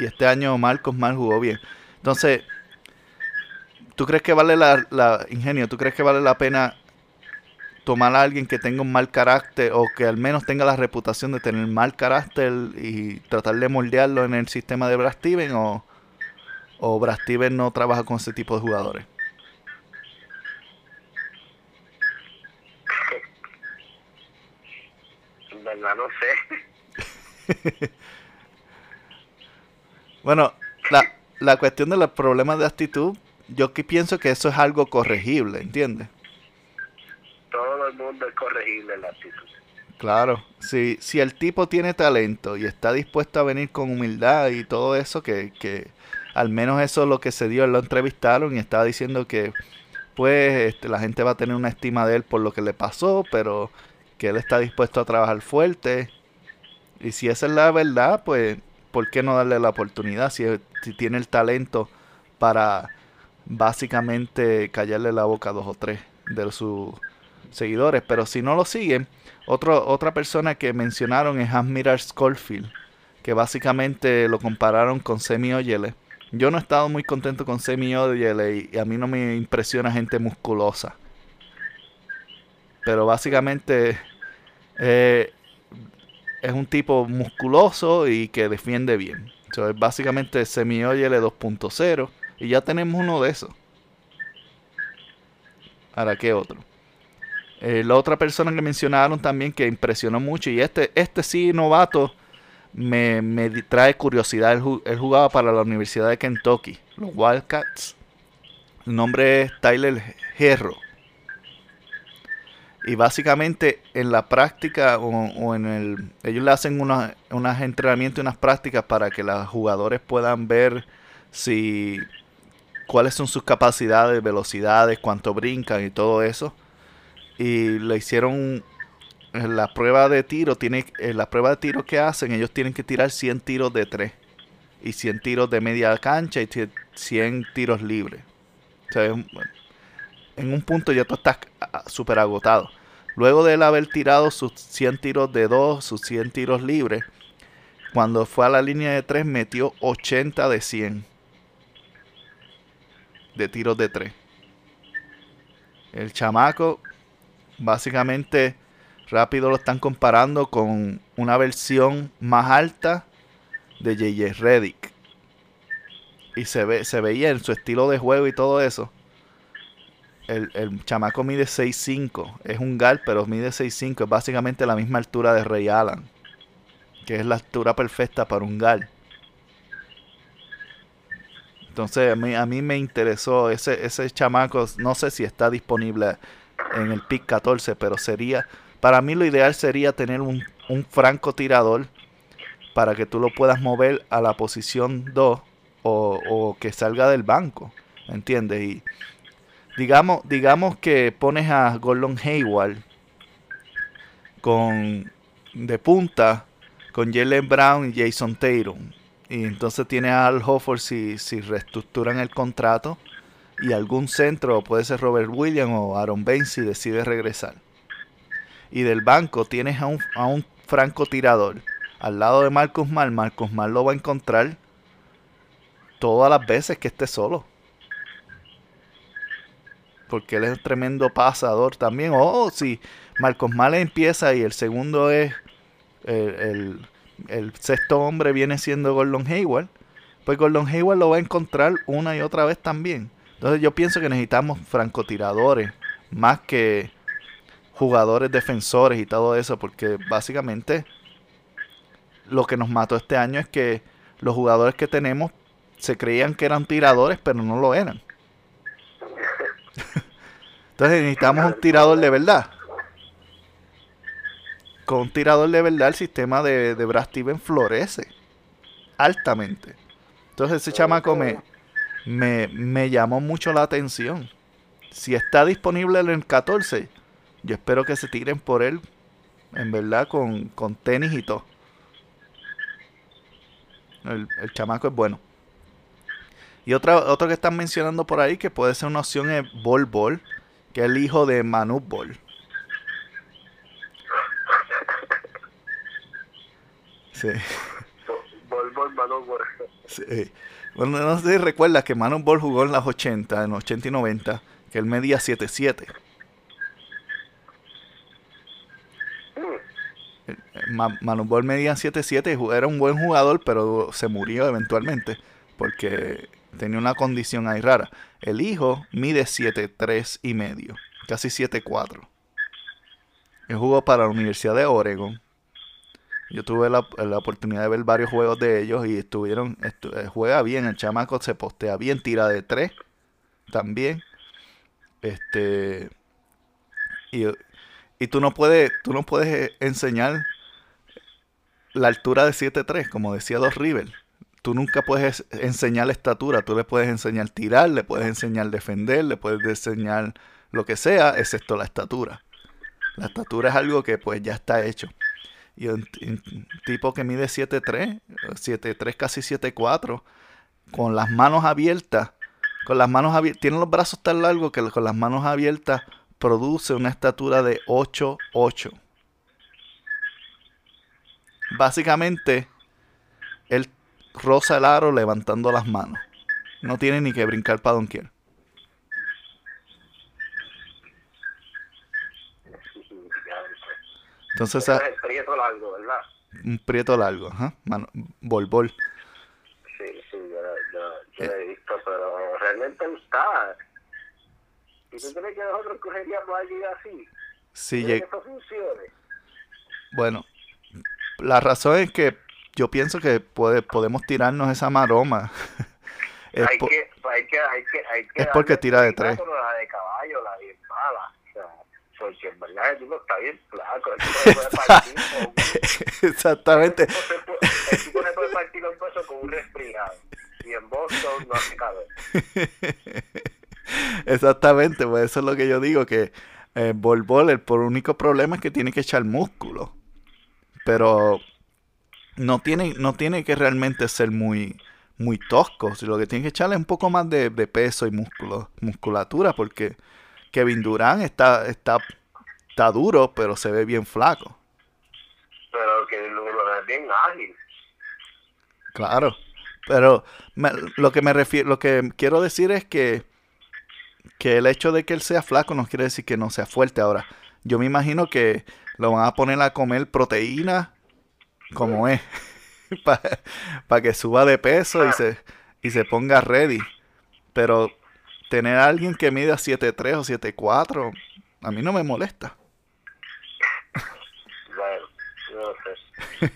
Y este año Marcos Mal jugó bien. Entonces, ¿tú crees que vale la, la ingenio? ¿Tú crees que vale la pena tomar a alguien que tenga un mal carácter o que al menos tenga la reputación de tener mal carácter y tratar de moldearlo en el sistema de Brad Steven o, o Brad Steven no trabaja con ese tipo de jugadores?
En verdad no sé.
Bueno, la, la cuestión de los problemas de actitud, yo que pienso que eso es algo corregible, ¿entiendes?
Todo el mundo es corregible en la actitud.
Claro, si, si el tipo tiene talento y está dispuesto a venir con humildad y todo eso, que, que al menos eso es lo que se dio, lo entrevistaron y estaba diciendo que pues este, la gente va a tener una estima de él por lo que le pasó, pero que él está dispuesto a trabajar fuerte. Y si esa es la verdad, pues ¿por qué no darle la oportunidad si, si tiene el talento para básicamente callarle la boca a dos o tres de sus seguidores? Pero si no lo siguen, otro, otra persona que mencionaron es Admiral Schofield, que básicamente lo compararon con Semi Oyele. Yo no he estado muy contento con Semi Oyele y, a mí no me impresiona gente musculosa. Pero básicamente eh, es un tipo musculoso y que defiende bien. es básicamente Semi Oyele 2.0 y ya tenemos uno de esos. Ahora, ¿qué otro? Eh, la otra persona que mencionaron también que impresionó mucho, y este, este sí novato, me, trae curiosidad. Él, jugaba para la Universidad de Kentucky, los Wildcats. El nombre es Tyler Herro. Y básicamente en la práctica o, en el... Ellos le hacen unos, unos entrenamientos y unas prácticas para que los jugadores puedan ver si cuáles son sus capacidades, velocidades, cuánto brincan y todo eso. Y le hicieron la prueba de tiro, tiene, en la prueba de tiro que hacen, ellos tienen que tirar 100 tiros de 3 y 100 tiros de media cancha y 100 tiros libres. O sea, en un punto ya tú estás súper agotado. Luego de él haber tirado sus 100 tiros de 2, sus 100 tiros libres, cuando fue a la línea de 3 metió 80 de 100 de tiros de 3. El chamaco básicamente rápido lo están comparando con una versión más alta de JJ Reddick. Y se, ve, se veía en su estilo de juego y todo eso. El, el chamaco mide 6'5. Es un gal, pero mide 6'5. Es básicamente la misma altura de Ray Allen. Que es la altura perfecta para un gal. Entonces a mí, a mí me interesó ese, ese chamaco. No sé si está disponible en el pick 14, pero sería para mí lo ideal sería tener un, un francotirador para que tú lo puedas mover a la posición 2 o, que salga del banco, ¿entiendes? Y digamos, digamos que pones a Gordon Hayward con de punta con Jalen Brown y Jason Tatum. Y entonces tienes a Al Hofford si, si reestructuran el contrato. Y algún centro, puede ser Robert Williams o Aaron Baines si decide regresar y del banco tienes a un, a un francotirador al lado de Marcos Mal, Marcos Mal lo va a encontrar todas las veces que esté solo. Porque él es un tremendo pasador también. Oh, si Marcos Mal empieza y el segundo es el, sexto hombre viene siendo Gordon Hayward. Pues Gordon Hayward lo va a encontrar una y otra vez también. Entonces yo pienso que necesitamos francotiradores más que jugadores defensores y todo eso, porque básicamente lo que nos mató este año es que los jugadores que tenemos se creían que eran tiradores, pero no lo eran. Entonces necesitamos un tirador de verdad. Con un tirador de verdad el sistema de, de Brad Steven florece altamente. Entonces ese chamaco me, me, me llamó mucho la atención. Si está disponible en el 14, yo espero que se tiren por él, en verdad, con, con tenis y todo. El, chamaco es bueno. Y otra, otro que están mencionando por ahí que puede ser una opción es Bol Bol, que es el hijo de Manu Bol. Sí. Bol Bol, Manu Bol. Sí. Bueno, no sé si recuerdas que Manu Bol jugó en las 80, en los 80 y 90, que él medía 7'7". Manu Ball medía 7'7 era un buen jugador, pero se murió eventualmente porque tenía una condición ahí rara. El hijo mide 7'3 y medio, casi 7'4. Él jugó para la Universidad de Oregon. Yo tuve la, oportunidad de ver varios juegos de ellos y estuvieron, eh, juega bien, el chamaco se postea bien, tira de 3 también. Este y, y tú no puedes, tú no puedes enseñar la altura de 7'3, como decía Dos River. Tú nunca puedes enseñar la estatura, tú le puedes enseñar tirar, le puedes enseñar defender, le puedes enseñar lo que sea, excepto la estatura. La estatura es algo que pues ya está hecho. Y un, tipo que mide 7'3, 7'3 casi 7'4, con las manos abiertas, con las manos abiertas, tiene los brazos tan largos que con las manos abiertas produce una estatura de 8'8 básicamente él roza el aro levantando las manos. No tiene ni que brincar para donquier. Entonces,
prieto largo, ¿verdad?
un prieto largo, ajá, mano, bol bol.
Sí, sí, yo, yo, yo lo he visto, pero realmente está. ¿Y tú crees que nosotros cogeríamos a alguien así?
Sí,
¿Quieres
lleg-
que eso funcione?
bueno, la razón es que yo pienso que puede, podemos tirarnos esa maroma. Es
hay,
po-
que, hay que, hay que, hay que
es porque tira de tres.
La de caballo, la bien mala. Porque en verdad el tipo está bien flaco. El tipo puede partir con
Exactamente.
el tipo se puede- partir los huesos con un resfriado. Y en Boston no hace calor.
Exactamente, pues eso es lo que yo digo, que eh, Bol Bol, el por único problema es que tiene que echar músculo. Pero no tiene, no tiene que realmente ser muy, muy tosco. Lo que tiene que echarle es un poco más de, de peso y músculo, musculatura, porque Kevin Durant está, está, está duro, pero se ve bien flaco.
Pero que lo, lo es bien ágil.
Claro. Pero me- lo que me refiero, lo que quiero decir es que, que el hecho de que él sea flaco no quiere decir que no sea fuerte. Ahora, yo me imagino que lo van a poner a comer proteína como es. Para que suba de peso y se, y se ponga ready. Pero tener a alguien que mida 7'3 o 7'4, a mí no me molesta.
Bueno, no sé.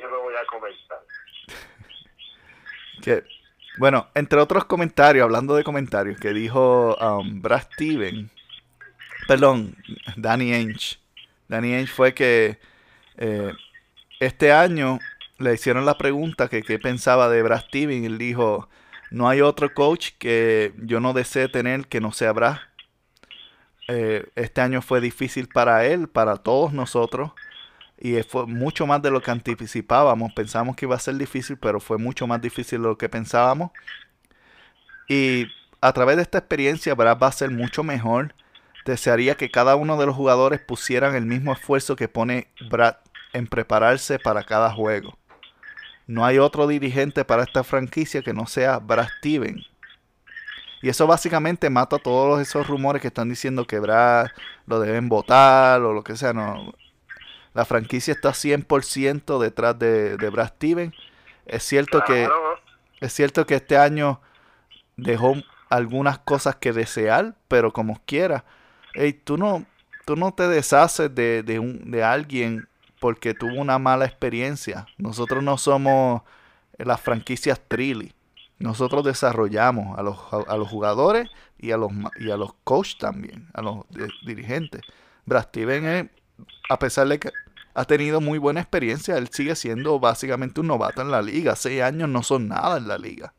Yo no voy a comentar.
Que, bueno, entre otros comentarios, hablando de comentarios, que dijo um, Brad Steven, perdón, Danny Ainge. Danny Ainge fue que eh, este año le hicieron la pregunta que qué pensaba de Brad Steven y él dijo, no hay otro coach que yo no desee tener que no sea Brad. Eh, este año fue difícil para él, para todos nosotros. Y fue mucho más de lo que anticipábamos. Pensamos que iba a ser difícil, pero fue mucho más difícil de lo que pensábamos. Y a través de esta experiencia, Brad va a ser mucho mejor. Desearía que cada uno de los jugadores pusieran el mismo esfuerzo que pone Brad en prepararse para cada juego. No hay otro dirigente para esta franquicia que no sea Brad Steven. Y eso básicamente mata todos esos rumores que están diciendo que Brad lo deben votar o lo que sea. No, la franquicia está 100% detrás de, de Brad Steven. Es cierto que es cierto que este año dejó algunas cosas que desear, pero como quiera, ey, tú no tú no te deshaces de, de un, de alguien porque tuvo una mala experiencia. Nosotros no somos las franquicias Trilly. Nosotros desarrollamos a los, a los jugadores y a los, y a los coaches también, a los de- dirigentes. Brad Steven es, a pesar de que ha tenido muy buena experiencia, él sigue siendo básicamente un novato en la liga. Seis años no son nada en la liga.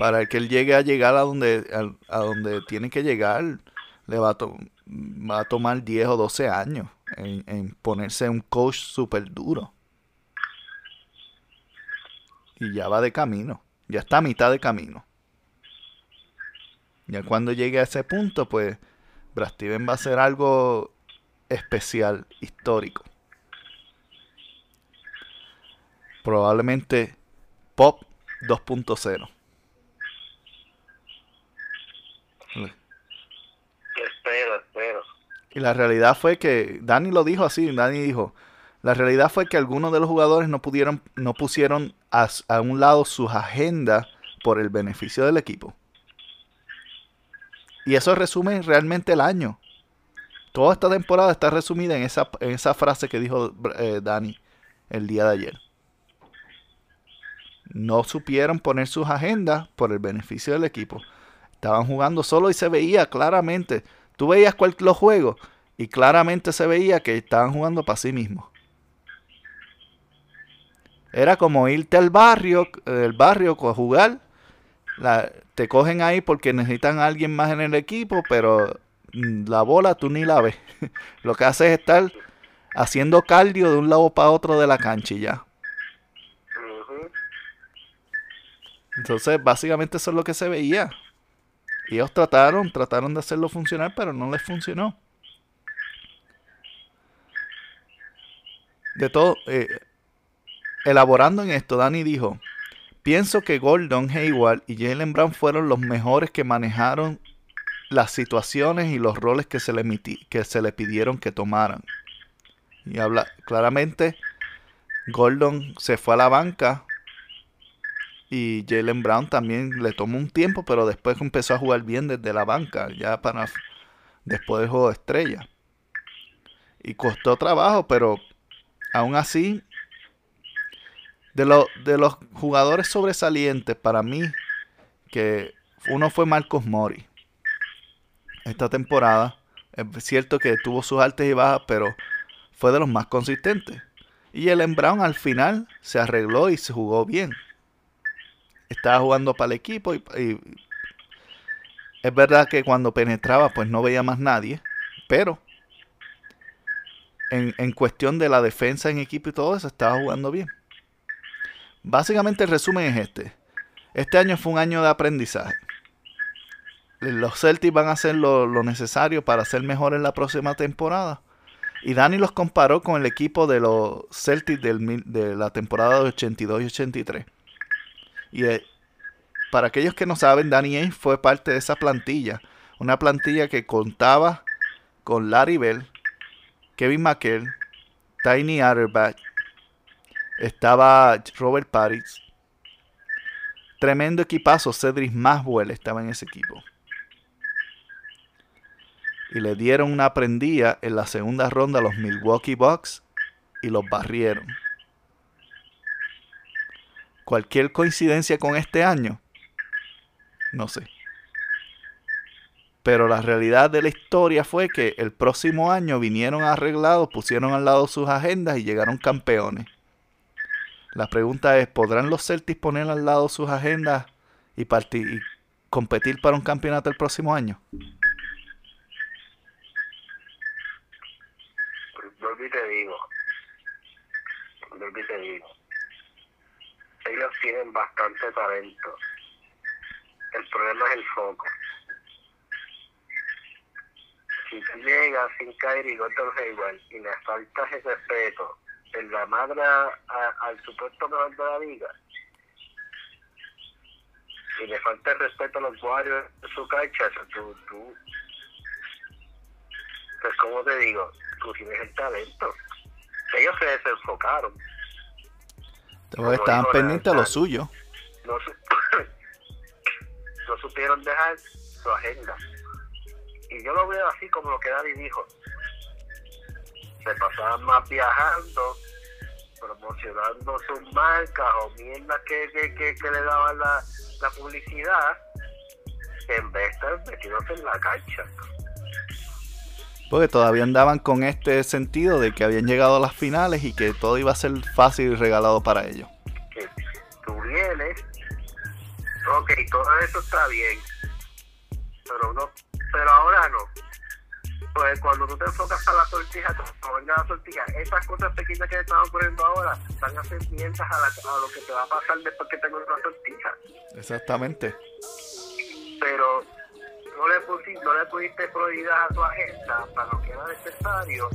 Para que él llegue a llegar a donde, a, donde tiene que llegar, le va a, to- va a tomar 10 o 12 años en, ponerse un coach súper duro. Y ya va de camino. Ya está a mitad de camino. Ya cuando llegue a ese punto, pues Brad Steven va a ser algo especial, histórico. Probablemente Pop 2.0.
espero, espero.
Y la realidad fue que, Dani lo dijo así, Dani dijo, la realidad fue que algunos de los jugadores no pudieron, no pusieron a, un lado sus agendas por el beneficio del equipo. Y eso resume realmente el año. Toda esta temporada está resumida en esa, en esa frase que dijo eh, Dani el día de ayer. No supieron poner sus agendas por el beneficio del equipo. Estaban jugando solo y se veía claramente. Tú veías cual- los juegos y claramente se veía que estaban jugando para sí mismos. Era como irte al barrio, el barrio a jugar. La- te cogen ahí porque necesitan a alguien más en el equipo, pero mm, la bola tú ni la ves. Lo que haces es estar haciendo cardio de un lado para otro de la cancha y ya. Entonces, básicamente eso es lo que se veía. Y ellos trataron, trataron de hacerlo funcionar, pero no les funcionó. de todo, eh, elaborando en esto, Dani dijo, pienso que Gordon Hayward y Jalen Brown fueron los mejores que manejaron las situaciones y los roles que se le, que se le pidieron que tomaran. Y habla claramente, Gordon se fue a la banca y Jalen Brown también le tomó un tiempo, pero después empezó a jugar bien desde la banca, ya para después del juego de estrella. Y costó trabajo, pero aún así, de, de los jugadores sobresalientes para mí, que uno fue Marcos Mori esta temporada. Es cierto que tuvo sus altas y bajas, pero fue de los más consistentes. Y el Brown al final se arregló y se jugó bien. Estaba jugando para el equipo y, es verdad que cuando penetraba pues no veía más nadie, pero en, en, cuestión de la defensa en equipo y todo eso estaba jugando bien. Básicamente el resumen es este. Este año fue un año de aprendizaje los Celtics van a hacer lo, necesario para ser mejor en la próxima temporada. Y Dani los comparó con el equipo de los Celtics de la temporada de 82 y 83. Y para aquellos que no saben, Danny Ainge fue parte de esa plantilla. Una plantilla que contaba con Larry Bell, Kevin McHale, Tiny Atterback, estaba Robert Paris. Tremendo equipazo, Cedric Maswell estaba en ese equipo y le dieron una prendida en la segunda ronda a los Milwaukee Bucks y los barrieron. ¿Cualquier coincidencia con este año? No sé. Pero la realidad de la historia fue que el próximo año vinieron arreglados, pusieron al lado sus agendas y llegaron campeones. La pregunta es, ¿podrán los Celtics poner al lado sus agendas y, y competir para un campeonato el próximo año?
te digo, te digo, ellos tienen bastante talento. El problema es el foco. Si tú llegas sin caer y Gordon Hayward y le faltas el respeto en la madre al supuesto mejor de la liga y le falta el respeto a los guardias de su cancha, tú, tú, pues como te digo, tú tienes el talento. Ellos se desenfocaron.
Todos estaban pendientes a lo suyo.
No, no supieron dejar su agenda. Y yo lo veo así como lo que David dijo. Se pasaban más viajando, promocionando sus marcas o mierdas que, que, que, le daban la, la publicidad, en vez de estar metidos en la cancha.
Porque todavía andaban con este sentido de que habían llegado a las finales y que todo iba a ser fácil y regalado para ellos.
Que tú vienes, ok, todo eso está bien, pero no, pero ahora no. Pues cuando tú te enfocas a la sortija, cuando venga la sortija, esas cosas pequeñas que están ocurriendo ahora van a ser mientras a, a lo que te va a pasar después que tengas una sortija.
Exactamente.
Pero no le, pusiste, no le a tu agenda para lo que era necesario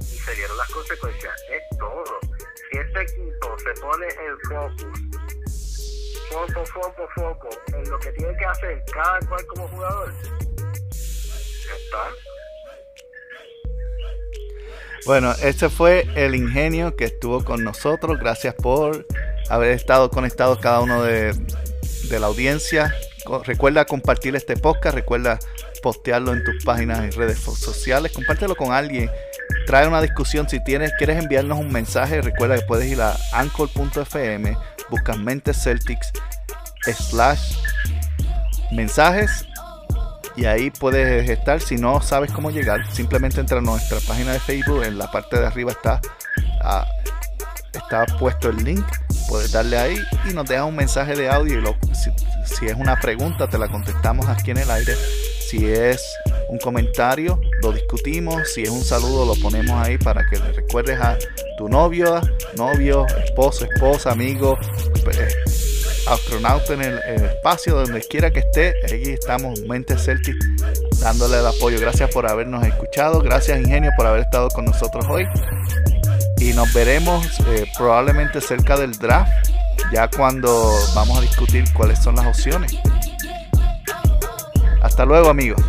y se dieron las consecuencias. Es todo. Si este equipo se pone en focus, foco, foco, foco, en lo que tiene que hacer cada cual como jugador, está.
Bueno, este fue el ingenio que estuvo con nosotros. Gracias por haber estado conectados cada uno de, de la audiencia. Recuerda compartir este podcast, recuerda postearlo en tus páginas y redes sociales, compártelo con alguien, trae una discusión. Si tienes, quieres enviarnos un mensaje, recuerda que puedes ir a anchor.fm, buscas Mentes Celtics slash mensajes y ahí puedes estar. Si no sabes cómo llegar, simplemente entra a nuestra página de Facebook. En la parte de arriba está, ah, está puesto el link. Puedes darle ahí y nos deja un mensaje de audio y lo, si es una pregunta, te la contestamos aquí en el aire. Si es un comentario, lo discutimos. Si es un saludo, lo ponemos ahí para que le recuerdes a tu novio, novio, esposo, esposa, amigo, eh, astronauta en el, espacio, donde quiera que esté. Allí estamos, Mente Celtic, dándole el apoyo. Gracias por habernos escuchado. Gracias, Ingenio, por haber estado con nosotros hoy. Y nos veremos eh, probablemente cerca del draft, ya cuando vamos a discutir cuáles son las opciones. Hasta luego amigos.